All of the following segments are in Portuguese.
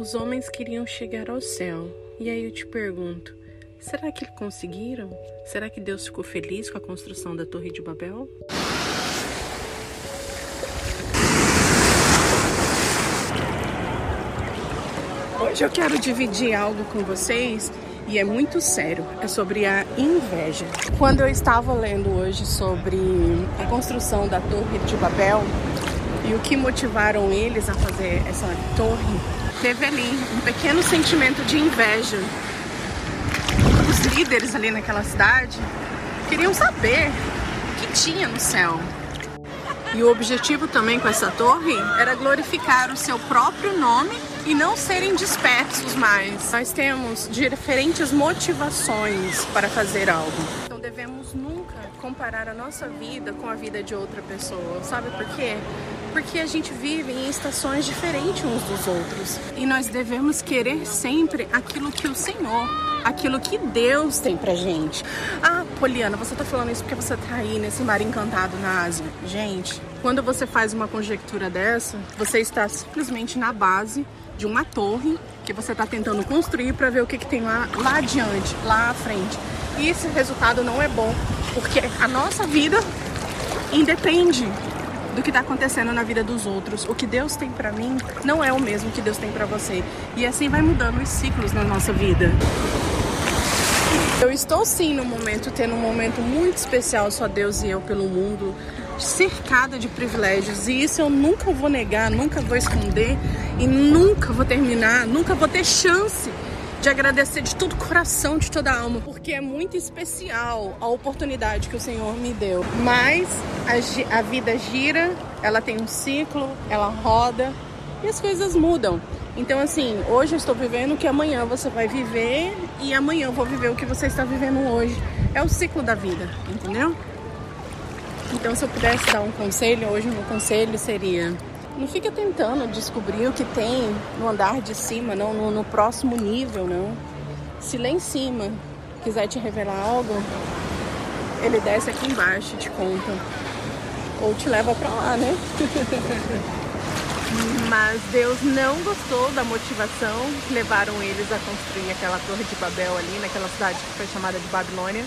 Os homens queriam chegar ao céu. E aí eu te pergunto: será que conseguiram? Será que Deus ficou feliz com a construção da Torre de Babel? Hoje eu quero dividir algo com vocês e é muito sério. É sobre a inveja. Quando eu estava lendo hoje sobre a construção da Torre de Babel e o que motivaram eles a fazer essa torre, teve ali um pequeno sentimento de inveja. Os líderes ali naquela cidade queriam saber o que tinha no céu. E o objetivo também com essa torre era glorificar o seu próprio nome e não serem dispersos mais. Nós temos diferentes motivações para fazer algo. Então devemos nunca comparar a nossa vida com a vida de outra pessoa. Sabe por quê? Porque a gente vive em estações diferentes uns dos outros. E nós devemos querer sempre aquilo que o Senhor, aquilo que Deus tem pra gente. Ah, Poliana, você tá falando isso porque você tá aí nesse mar encantado na Ásia. Gente, quando você faz uma conjectura dessa, você está simplesmente na base de uma torre que você está tentando construir para ver o que, que tem lá, lá adiante, lá à frente. E esse resultado não é bom, porque a nossa vida independe do que está acontecendo na vida dos outros. O que Deus tem para mim não é o mesmo que Deus tem para você. E assim vai mudando os ciclos na nossa vida. Eu estou sim no momento, tendo um momento muito especial, só Deus e eu pelo mundo, cercada de privilégios. E isso eu nunca vou negar, nunca vou esconder e nunca vou terminar, nunca vou ter chance de agradecer de todo coração, de toda a alma, porque é muito especial a oportunidade que o Senhor me deu. Mas a, a vida gira, ela tem um ciclo, ela roda e as coisas mudam. Então, assim, hoje eu estou vivendo o que amanhã você vai viver e amanhã eu vou viver o que você está vivendo hoje. É o ciclo da vida, entendeu? Então, se eu pudesse dar um conselho, hoje o meu conselho seria: não fica tentando descobrir o que tem no andar de cima, não, no, no próximo nível, não. Se lá em cima quiser te revelar algo, ele desce aqui embaixo e te conta. Ou te leva pra lá, né? Mas Deus não gostou da motivação que levaram eles a construir aquela torre de Babel ali, naquela cidade que foi chamada de Babilônia.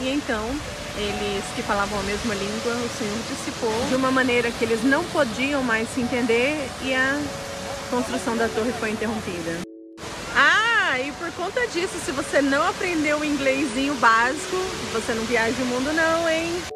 E então, eles que falavam a mesma língua, o Senhor dissipou de uma maneira que eles não podiam mais se entender e a construção da torre foi interrompida. Ah, e por conta disso, se você não aprendeu o inglesinho básico, você não viaja o mundo não, hein?